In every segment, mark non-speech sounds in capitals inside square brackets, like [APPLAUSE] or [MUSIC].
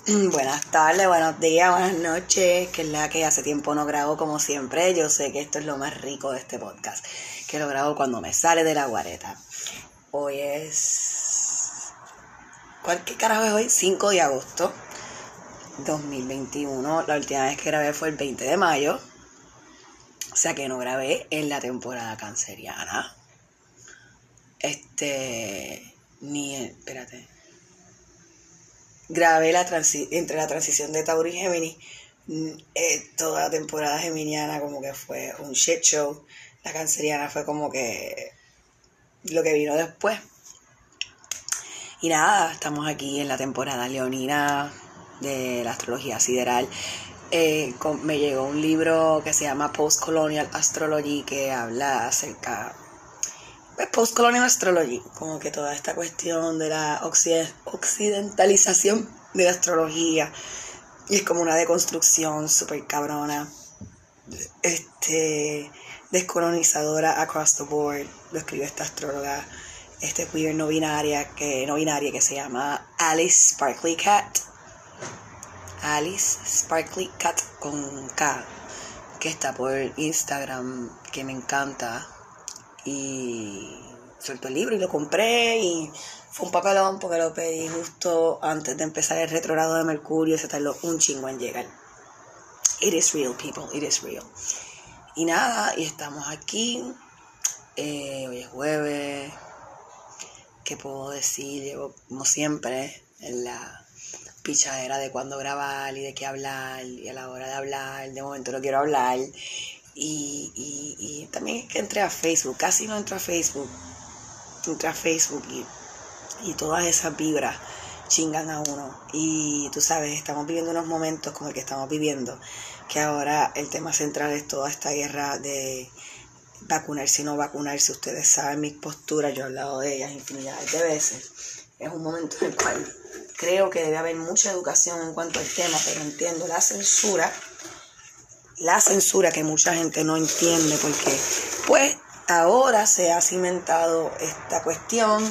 [CLEARS THROAT] Buenas tardes, buenos días, buenas noches, que es la que hace tiempo no grabo como siempre. Yo sé que esto es lo más rico de este podcast, que lo grabo cuando me sale de la guareta. Hoy es... ¿Cuál qué carajo es hoy? 5 de agosto 2021. La última vez que grabé fue el 20 de mayo. O sea que no grabé en la temporada canceriana. Este... Ni... Espérate grabé la entre la transición de Tauro y Gemini. Mm, eh, toda la temporada geminiana como que fue un shit show. La canceriana fue como que lo que vino después. Y nada, estamos aquí en la temporada leonina de la astrología sideral. Eh, me llegó un libro que se llama Post Colonial Astrology que habla acerca Post-Colonial Astrology, como que toda esta cuestión de la occidentalización de la astrología, y es como una deconstrucción súper cabrona, este, descolonizadora across the board, lo escribe esta astróloga, este queer no binaria, que, no binaria que se llama Alice Sparkly Cat, Alice Sparkly Cat con K, que está por Instagram, que me encanta, y suelto el libro y lo compré y fue un papelón porque lo pedí justo antes de empezar el retrogrado de Mercurio se tardó un chingo en llegar. It is real, people, it is real. Y nada, y estamos aquí. Eh, hoy es jueves. ¿Qué puedo decir? Llevo, como siempre, en la pichadera de cuándo grabar y de qué hablar y a la hora de hablar. De momento no quiero hablar. Y, y, y también es que entré a Facebook, casi no entro a Facebook. Entré a Facebook y, y todas esas vibras chingan a uno. Y tú sabes, estamos viviendo unos momentos como el que estamos viviendo, que ahora el tema central es toda esta guerra de vacunarse y no vacunarse. Ustedes saben mis posturas, yo he hablado de ellas infinidades de veces. Es un momento en el cual creo que debe haber mucha educación en cuanto al tema, pero entiendo la censura la censura que mucha gente no entiende porque pues ahora se ha cimentado esta cuestión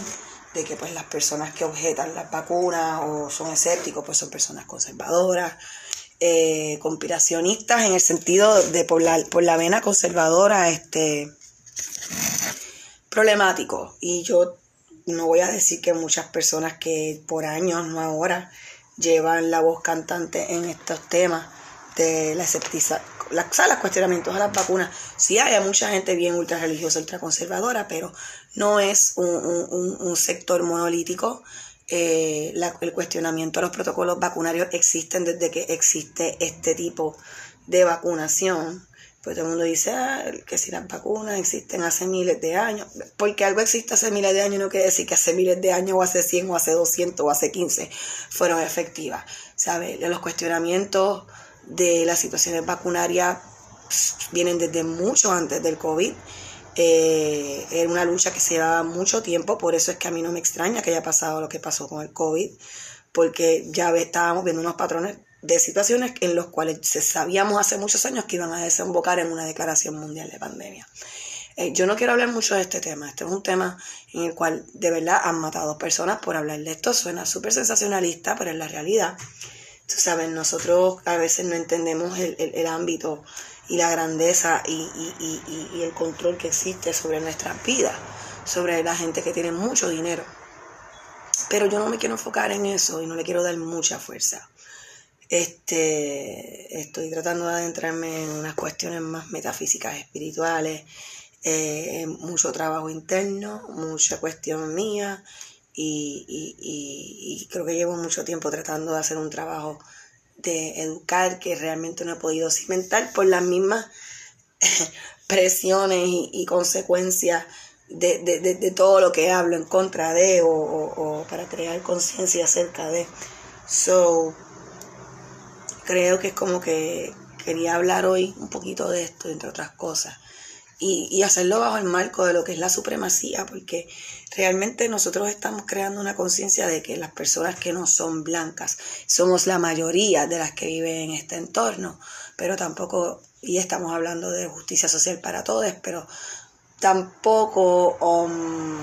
de que pues las personas que objetan las vacunas o son escépticos pues son personas conservadoras, eh, conspiracionistas en el sentido de por la, por la vena conservadora este problemático. Y yo no voy a decir que muchas personas que por años, no ahora, llevan la voz cantante en estos temas de la escepticidad la, los cuestionamientos a las vacunas, sí hay mucha gente bien ultra religiosa, ultra conservadora, pero no es un, sector monolítico. Eh, el cuestionamiento a los protocolos vacunarios existen desde que existe este tipo de vacunación. Pues todo el mundo dice ah, que si las vacunas existen hace miles de años, porque algo existe hace miles de años no quiere decir que hace miles de años o hace 100 o hace 200 o hace 15 fueron efectivas. ¿Sabes? Los cuestionamientos de las situaciones vacunarias vienen desde mucho antes del COVID. Eh, era una lucha que se llevaba mucho tiempo, por eso es que a mí no me extraña que haya pasado lo que pasó con el COVID, porque ya estábamos viendo unos patrones de situaciones en los cuales sabíamos hace muchos años que iban a desembocar en una declaración mundial de pandemia. Eh, yo no quiero hablar mucho de este tema, este es un tema en el cual de verdad han matado personas por hablar de esto, suena súper sensacionalista, pero es la realidad. Tú sabes, nosotros a veces no entendemos el, ámbito y la grandeza y, y, el control que existe sobre nuestras vidas, sobre la gente que tiene mucho dinero. Pero yo no me quiero enfocar en eso y no le quiero dar mucha fuerza. Este, estoy tratando de adentrarme en unas cuestiones más metafísicas, espirituales, eh, mucho trabajo interno, mucha cuestión mía y, y, creo que llevo mucho tiempo tratando de hacer un trabajo de educar que realmente no he podido cimentar por las mismas [LAUGHS] presiones y, consecuencias de, de, de, todo lo que hablo en contra de o, o, para crear conciencia acerca de. So, creo que es como que quería hablar hoy un poquito de esto, entre otras cosas y, hacerlo bajo el marco de lo que es la supremacía, porque realmente nosotros estamos creando una conciencia de que las personas que no son blancas somos la mayoría de las que viven en este entorno, pero tampoco, y estamos hablando de justicia social para todos, pero tampoco um,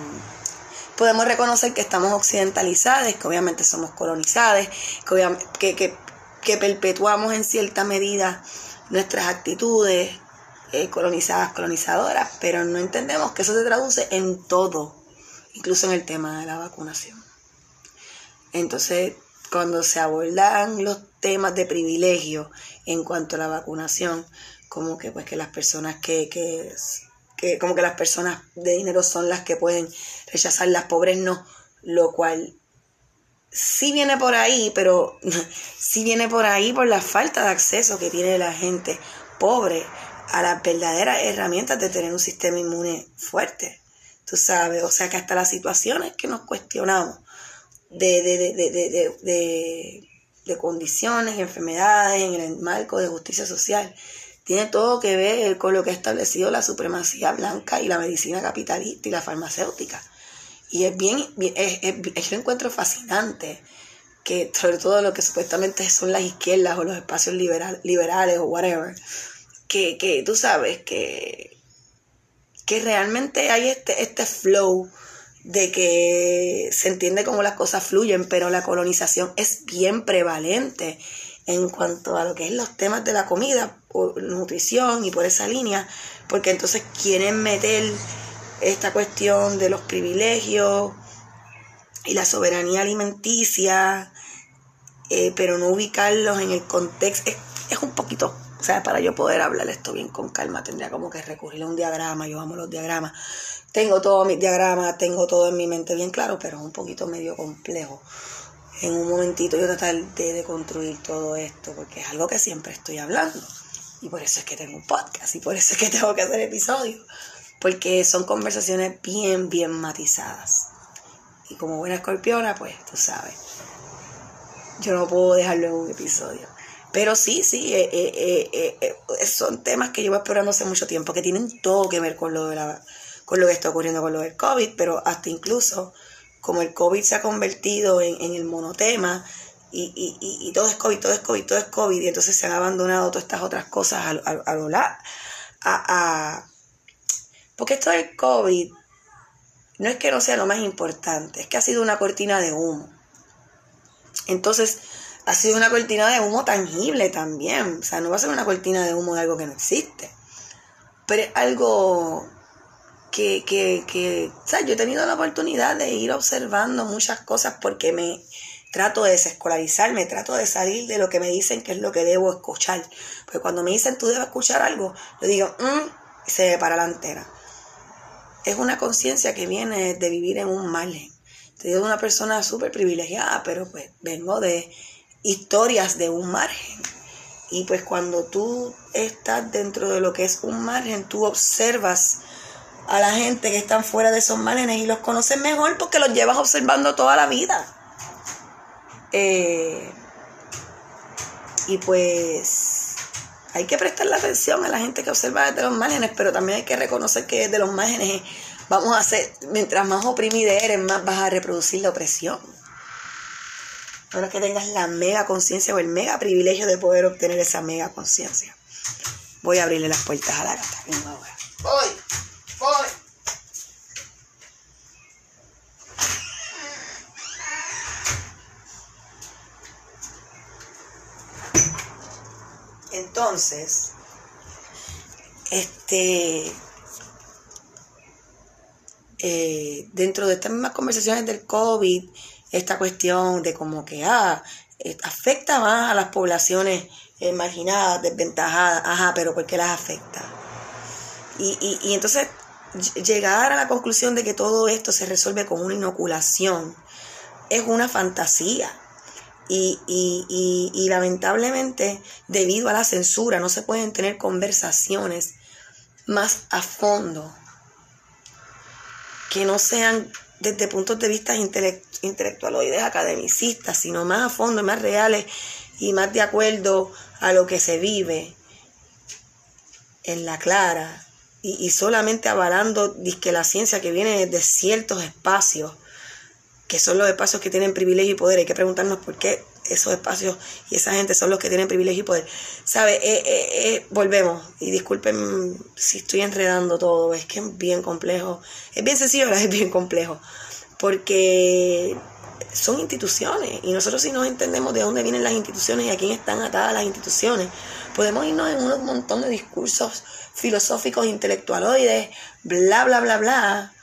podemos reconocer que estamos occidentalizados, que obviamente somos colonizados, que, que, que, perpetuamos en cierta medida nuestras actitudes eh, colonizadas, colonizadoras, pero no entendemos que eso se traduce en todo, incluso en el tema de la vacunación. Entonces, cuando se abordan los temas de privilegio en cuanto a la vacunación, como que pues que las personas que, que, que como que las personas de dinero son las que pueden rechazar, las pobres no, lo cual sí viene por ahí, pero [LAUGHS] sí viene por ahí por la falta de acceso que tiene la gente pobre a las verdaderas herramientas de tener un sistema inmune fuerte. Tú sabes, o sea que hasta las situaciones que nos cuestionamos de, de, de, de, de condiciones y enfermedades en el marco de justicia social, tiene todo que ver con lo que ha establecido la supremacía blanca y la medicina capitalista y la farmacéutica. Y es bien, es, es, encuentro fascinante que sobre todo lo que supuestamente son las izquierdas o los espacios liberal, liberales o whatever, que, que tú sabes que, que realmente hay este, este flow de que se entiende cómo las cosas fluyen, pero la colonización es bien prevalente en cuanto a lo que es los temas de la comida, por nutrición y por esa línea, porque entonces quieren meter esta cuestión de los privilegios y la soberanía alimenticia, eh, pero no ubicarlos en el contexto, es, es, un poquito, o sea, para yo poder hablar esto bien con calma, tendría como que recurrir a un diagrama, yo amo los diagramas, tengo todos mis diagramas, tengo todo en mi mente bien claro, pero es un poquito medio complejo en un momentito yo tratar de, construir todo esto, porque es algo que siempre estoy hablando. Y por eso es que tengo un podcast y por eso es que [LAUGHS] tengo que hacer episodios, porque son conversaciones bien, bien matizadas. Y como buena escorpiona, pues tú sabes, yo no puedo dejarlo en un episodio. Pero sí, sí, eh, eh, eh, son temas que llevo explorando hace mucho tiempo, que tienen todo que ver con lo, de la, con lo que está ocurriendo con lo del COVID, pero hasta incluso como el COVID se ha convertido en, el monotema y, y, y, todo es COVID, todo es COVID, todo es COVID, y entonces se han abandonado todas estas otras cosas a, a, lo a, a, porque esto del COVID no es que no sea lo más importante, es que ha sido una cortina de humo. Entonces, ha sido una cortina de humo tangible también. O sea, no va a ser una cortina de humo de algo que no existe. Pero es algo que, que, que o sea, yo he tenido la oportunidad de ir observando muchas cosas porque me trato de desescolarizarme, trato de salir de lo que me dicen que es lo que debo escuchar. Porque cuando me dicen tú debes escuchar algo, yo digo, mmm, y se para la antena. Es una conciencia que viene de vivir en un margen. Te digo una persona súper privilegiada, pero pues vengo de historias de un margen. Y pues cuando tú estás dentro de lo que es un margen, tú observas a la gente que están fuera de esos márgenes y los conoces mejor porque los llevas observando toda la vida. Eh, y pues hay que prestarle atención a la gente que observa desde los márgenes, pero también hay que reconocer que desde los márgenes vamos a hacer, mientras más oprimida eres, más vas a reproducir la opresión. Ahora que tengas la mega conciencia o el mega privilegio de poder obtener esa mega conciencia. Voy a abrirle las puertas a la gata. Voy. Entonces, este, eh, dentro de estas mismas conversaciones del COVID, esta cuestión de como que ah, eh, afecta más a las poblaciones marginadas, desventajadas, ajá, pero ¿por qué las afecta? Y, y, y entonces llegar a la conclusión de que todo esto se resuelve con una inoculación es una fantasía. Y, y, y, lamentablemente, debido a la censura, no se pueden tener conversaciones más a fondo que no sean desde puntos de vista intelectualoides, academicistas, sino más a fondo, más reales y más de acuerdo a lo que se vive en la clara y, solamente avalando que la ciencia que viene de ciertos espacios, que son los espacios que tienen privilegio y poder. Hay que preguntarnos por qué esos espacios y esa gente son los que tienen privilegio y poder. ¿Sabe? Eh, eh, eh, volvemos, y disculpen si estoy enredando todo, es que es bien complejo. Es bien sencillo, pero [LAUGHS] es bien complejo. porque son instituciones y nosotros si no entendemos de dónde vienen las instituciones y a quién están atadas las instituciones, podemos irnos en un montón de discursos filosóficos intelectualoides, bla, bla, bla, bla,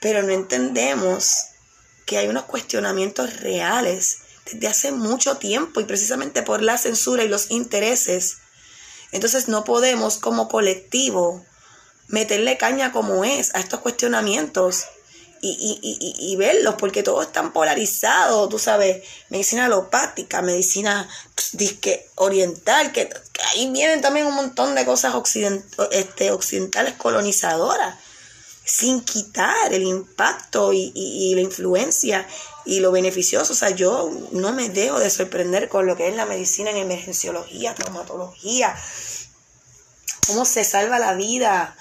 pero no entendemos que hay unos cuestionamientos reales desde hace mucho tiempo y precisamente por la censura y los intereses. Entonces no podemos como colectivo meterle caña como es a estos cuestionamientos y, y, y, verlos, porque todos están polarizados, tú sabes, medicina alopática, medicina disque oriental, que, ahí vienen también un montón de cosas este, occidentales colonizadoras, sin quitar el impacto y, la influencia y lo beneficioso. O sea, yo no me dejo de sorprender con lo que es la medicina en emergenciología, traumatología, cómo se salva la vida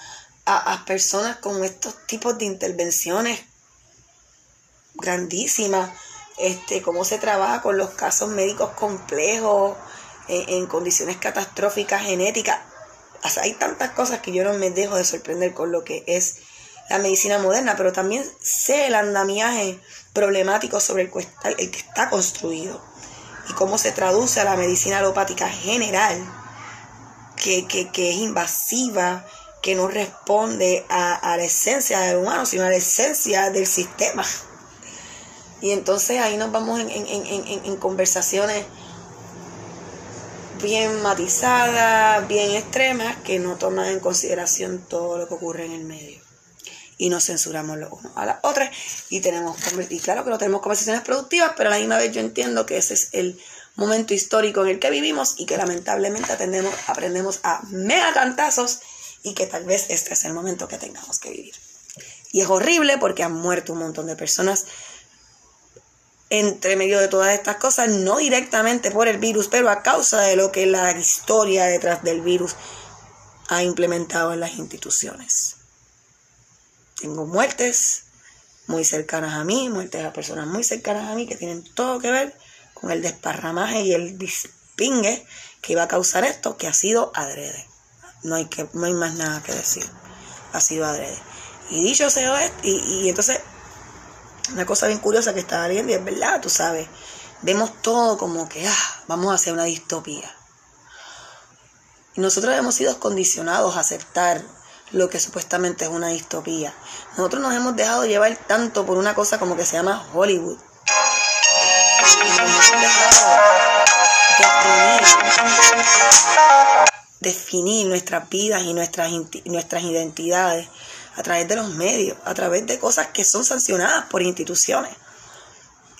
a, a personas con estos tipos de intervenciones grandísima, este, cómo se trabaja con los casos médicos complejos, en, condiciones catastróficas genéticas. hay tantas cosas que yo no me dejo de sorprender con lo que es la medicina moderna, pero también sé el andamiaje problemático sobre el, el que está construido y cómo se traduce a la medicina alopática general, que, que, es invasiva, que no responde a, a la esencia del humano, sino a la esencia del sistema. Y entonces ahí nos vamos en, conversaciones bien matizadas, bien extremas, que no toman en consideración todo lo que ocurre en el medio. Y nos censuramos los unos a las otras. Y tenemos, y claro que no tenemos conversaciones productivas, pero a la misma vez yo entiendo que ese es el momento histórico en el que vivimos y que lamentablemente aprendemos a mega cantazos y que tal vez este es el momento que tengamos que vivir. Y es horrible porque han muerto un montón de personas entre medio de todas estas cosas, no directamente por el virus, pero a causa de lo que la historia detrás del virus ha implementado en las instituciones. Tengo muertes muy cercanas a mí, muertes a personas muy cercanas a mí que tienen todo que ver con el desparramaje y el dispingue que iba a causar esto, que ha sido adrede. No hay, que, no hay más nada que decir. Ha sido adrede. Y dicho sea esto, y, y entonces una cosa bien curiosa que estaba viendo y es verdad, tú sabes. Vemos todo como que, ah, vamos a hacer una distopía. Y nosotros hemos sido condicionados a aceptar lo que supuestamente es una distopía. Nosotros nos hemos dejado llevar tanto por una cosa como que se llama Hollywood. definir, nuestras vidas y nuestras, nuestras identidades a través de los medios, a través de cosas que son sancionadas por instituciones.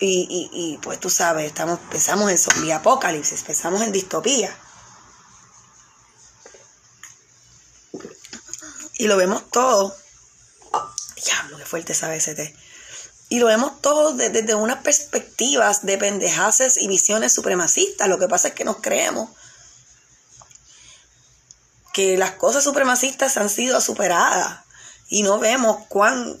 Y, y, pues tú sabes, estamos, pensamos en zombie apocalipsis, pensamos en distopía. Y lo vemos todo. Diablo, qué fuerte sabe ese Y lo vemos todo desde, desde unas perspectivas de pendejaces y visiones supremacistas. Lo que pasa es que nos creemos que las cosas supremacistas han sido superadas y no vemos cuán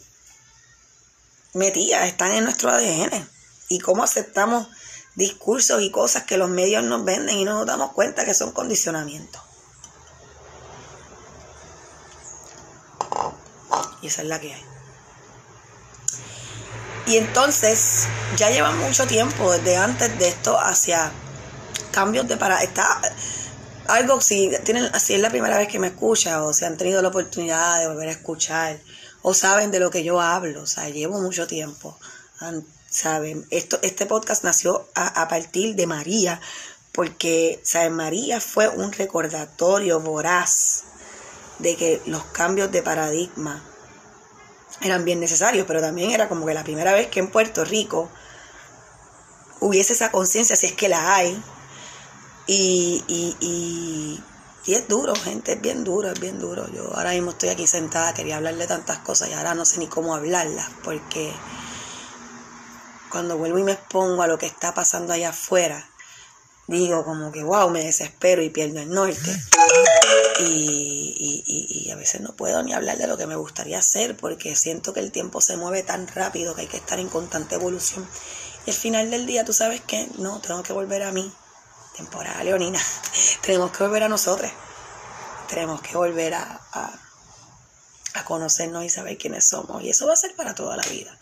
metidas están en nuestro ADN y cómo aceptamos discursos y cosas que los medios nos venden y no nos damos cuenta que son condicionamientos. Y esa es la que hay. Y entonces, ya lleva mucho tiempo desde antes de esto hacia cambios de para. Está, algo, si, tienen, si es la primera vez que me escuchan o si han tenido la oportunidad de volver a escuchar o saben de lo que yo hablo, o sea, llevo mucho tiempo, saben, esto, este podcast nació a, partir de María, porque, ¿saben? María fue un recordatorio voraz de que los cambios de paradigma eran bien necesarios, pero también era como que la primera vez que en Puerto Rico hubiese esa conciencia, si es que la hay, y, y, y, es duro, gente, es bien duro, es bien duro. Yo ahora mismo estoy aquí sentada, quería hablarle tantas cosas y ahora no sé ni cómo hablarlas, porque cuando vuelvo y me expongo a lo que está pasando allá afuera, digo como que, wow, me desespero y pierdo el norte. Y, y, y, a veces no puedo ni hablar de lo que me gustaría hacer porque siento que el tiempo se mueve tan rápido que hay que estar en constante evolución. Y al final del día, tú sabes que no, tengo que volver a mí temporal, Leonina. [LAUGHS] Tenemos que volver a nosotros. Tenemos que volver a, a, conocernos y saber quiénes somos. Y eso va a ser para toda la vida.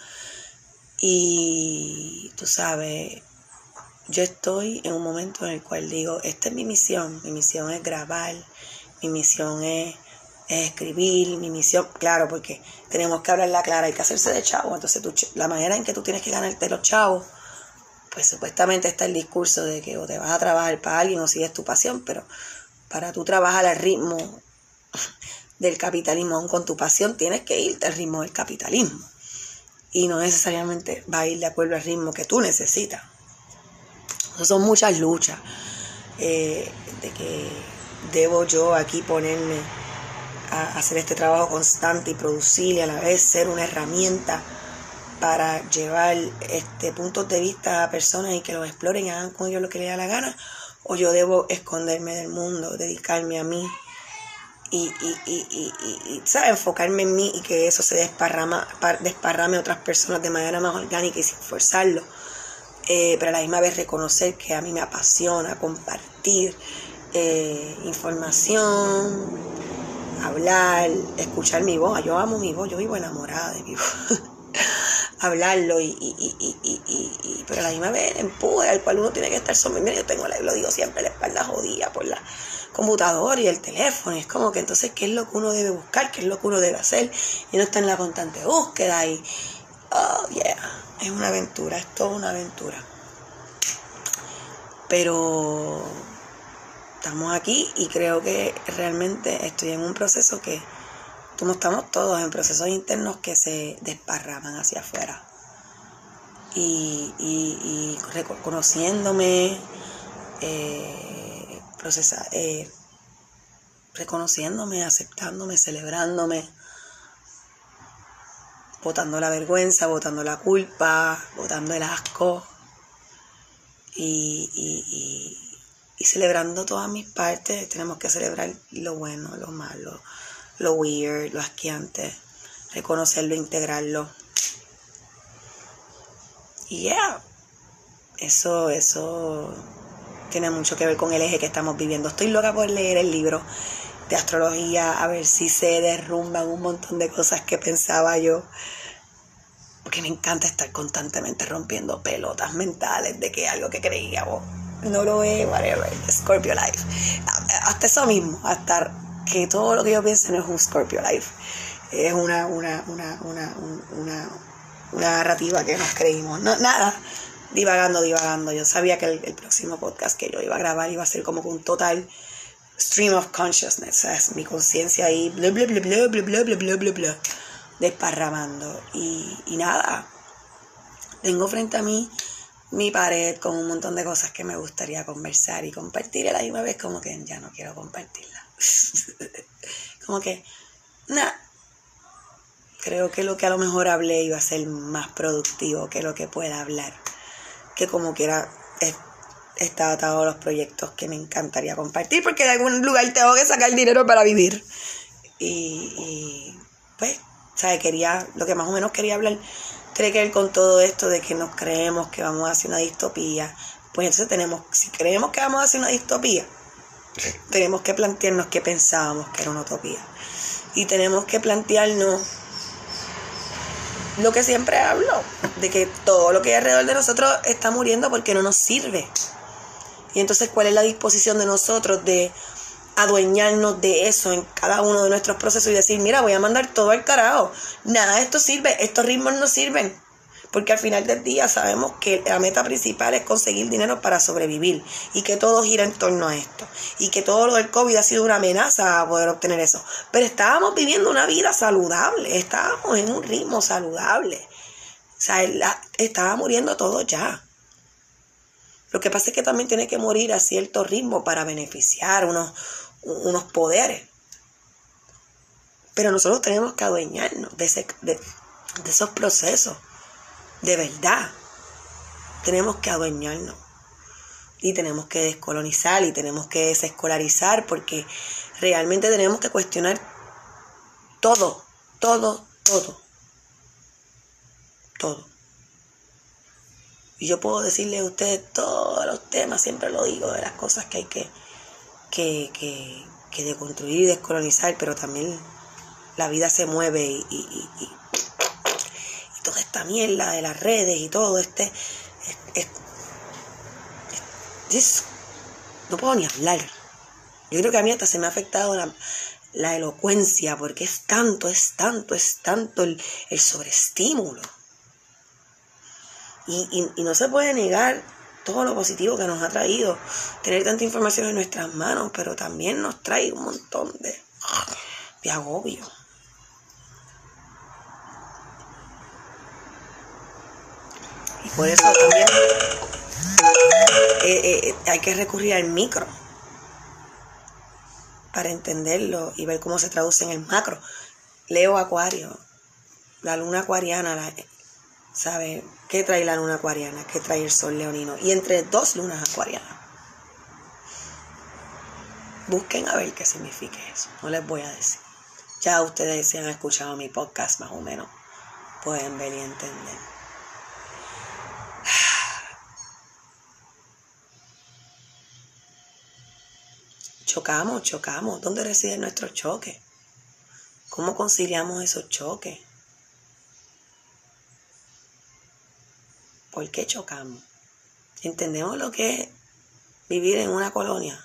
Y tú sabes, yo estoy en un momento en el cual digo, esta es mi misión, mi misión es grabar, mi misión es, escribir, mi misión, claro, porque tenemos que hablar la clara, hay que hacerse de chavo, entonces la manera en que tú tienes que ganarte los chavos, pues supuestamente está el discurso de que o te vas a trabajar para alguien o sigues tu pasión, pero para tú trabajar al ritmo [LAUGHS] del capitalismo, aún con tu pasión, tienes que irte al ritmo del capitalismo. Y no necesariamente va a ir de acuerdo al ritmo que tú necesitas. Son muchas luchas eh, de que debo yo aquí ponerme a hacer este trabajo constante y producir y a la vez ser una herramienta para llevar este puntos de vista a personas y que los exploren y hagan con ellos lo que les da la gana, o yo debo esconderme del mundo, dedicarme a mí y, y, y, y, enfocarme en mí y que eso se desparrama, desparrame a otras personas de manera más orgánica y sin forzarlo. Eh, pero a la misma vez reconocer que a mí me apasiona compartir eh, información, hablar, escuchar mi voz. Yo amo mi voz, yo vivo enamorada de mi voz. [LAUGHS] hablarlo y, y, y, y, pero a la misma vez empuje al cual uno tiene que estar sometido. Yo tengo, lo digo siempre, la espalda jodida por la computadora y el teléfono. Y es como que entonces, ¿qué es lo que uno debe buscar? ¿Qué es lo que uno debe hacer? Y no está en la constante búsqueda y, oh, yeah, es una aventura, es toda una aventura. Pero estamos aquí y creo que realmente estoy en un proceso que como estamos todos en procesos internos que se desparraman hacia afuera. Y, y, reconociéndome, eh, eh, reconociéndome, aceptándome, celebrándome, botando la vergüenza, botando la culpa, botando el asco y, y, y celebrando todas mis partes. Tenemos que celebrar lo bueno, lo malo, lo weird, lo asqueante, reconocerlo, integrarlo. Y yeah, eso, eso tiene mucho que ver con el eje que estamos viviendo. Estoy loca por leer el libro de astrología, a ver si se derrumban un montón de cosas que pensaba yo. Porque me encanta estar constantemente rompiendo pelotas mentales de que algo que creía no lo es, whatever, Scorpio Life. Hasta eso mismo, hasta que todo lo que yo pienso no es un Scorpio Life. Es una, una, una, una, una, narrativa que nos creímos. No, nada, divagando, divagando. Yo sabía que el, próximo podcast que yo iba a grabar iba a ser como un total stream of consciousness. es mi conciencia ahí, bla, bla, bla, bla, bla, bla, bla, bla, bla, bla, desparramando. Y, y nada, tengo frente a mí mi pared con un montón de cosas que me gustaría conversar y compartir a la misma vez como que ya no quiero compartirla. como que, nada. Creo que lo que a lo mejor hablé iba a ser más productivo que lo que pueda hablar. Que como quiera está atado a los proyectos que me encantaría compartir porque de algún lugar tengo que sacar dinero para vivir. Y, y pues, ¿sabes? Quería, lo que más o menos quería hablar tiene que ver con todo esto de que nos creemos que vamos a hacer una distopía. Pues entonces tenemos, si creemos que vamos a hacer una distopía, tenemos que plantearnos qué pensábamos que era una utopía. Y tenemos que plantearnos lo que siempre hablo, de que todo lo que hay alrededor de nosotros está muriendo porque no nos sirve. Y entonces, ¿cuál es la disposición de nosotros de adueñarnos de eso en cada uno de nuestros procesos y decir, mira, voy a mandar todo al carajo. Nada de esto sirve, estos ritmos no sirven. Porque al final del día sabemos que la meta principal es conseguir dinero para sobrevivir y que todo gira en torno a esto. Y que todo lo del COVID ha sido una amenaza a poder obtener eso. Pero estábamos viviendo una vida saludable, estábamos en un ritmo saludable. O sea, estaba muriendo todo ya. Lo que pasa es que también tiene que morir a cierto ritmo para beneficiar unos, unos poderes. Pero nosotros tenemos que adueñarnos de, de esos procesos de verdad, tenemos que adueñarnos y tenemos que descolonizar y tenemos que desescolarizar porque realmente tenemos que cuestionar todo, todo, todo, todo. Y yo puedo decirle a ustedes todos los temas, siempre lo digo, de las cosas que hay que, que, que, que deconstruir y descolonizar, pero también la vida se mueve y, y, y, y toda esta mierda de las redes y todo este... no puedo ni hablar. Yo creo que a mí hasta se me ha afectado la, elocuencia porque es tanto, es tanto, es tanto el, sobreestímulo. Y, y no se puede negar todo lo positivo que nos ha traído tener tanta información en nuestras manos, pero también nos trae un montón de, de agobio. Y por eso también eh, eh, hay que recurrir al micro para entenderlo y ver cómo se traduce en el macro. Leo Acuario, la luna acuariana, la, ¿sabe? ¿Qué trae la luna acuariana? ¿Qué trae el sol leonino? Y entre dos lunas acuarianas. Busquen a ver qué significa eso. No les voy a decir. Ya ustedes si han escuchado mi podcast más o menos, pueden ver y entender. [SIGHS] Chocamos, chocamos. ¿Dónde reside nuestro choque? ¿Cómo conciliamos esos choques? ¿Por qué chocamos? ¿Entendemos lo que es vivir en una colonia?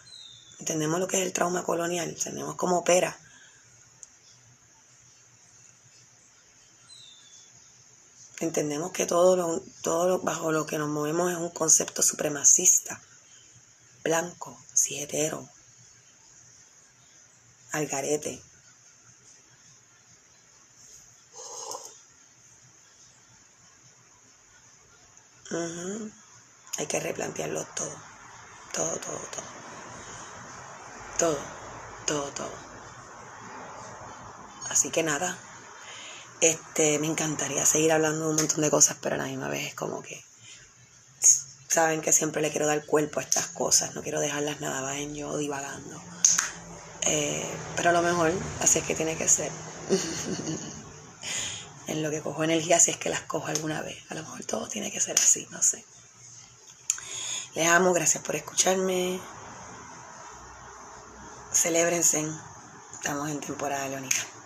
¿Entendemos lo que es el trauma colonial? ¿Entendemos cómo opera? Entendemos que todo, lo, todo bajo lo que nos movemos es un concepto supremacista, blanco, sietero, algarete. Hay que replantearlo todo. Todo, todo, todo. Todo, todo, todo. Así que nada. Este, me encantaría seguir hablando de un montón de cosas, pero a la misma vez es como que saben que siempre le quiero dar cuerpo a estas cosas, no quiero dejarlas nada más en yo divagando. Eh, pero a lo mejor así es que tiene que ser. [LAUGHS] en lo que cojo energía si es que las cojo alguna vez. A lo mejor todo tiene que ser así, no sé. Les amo, gracias por escucharme. Celébrense. Estamos en temporada leonina.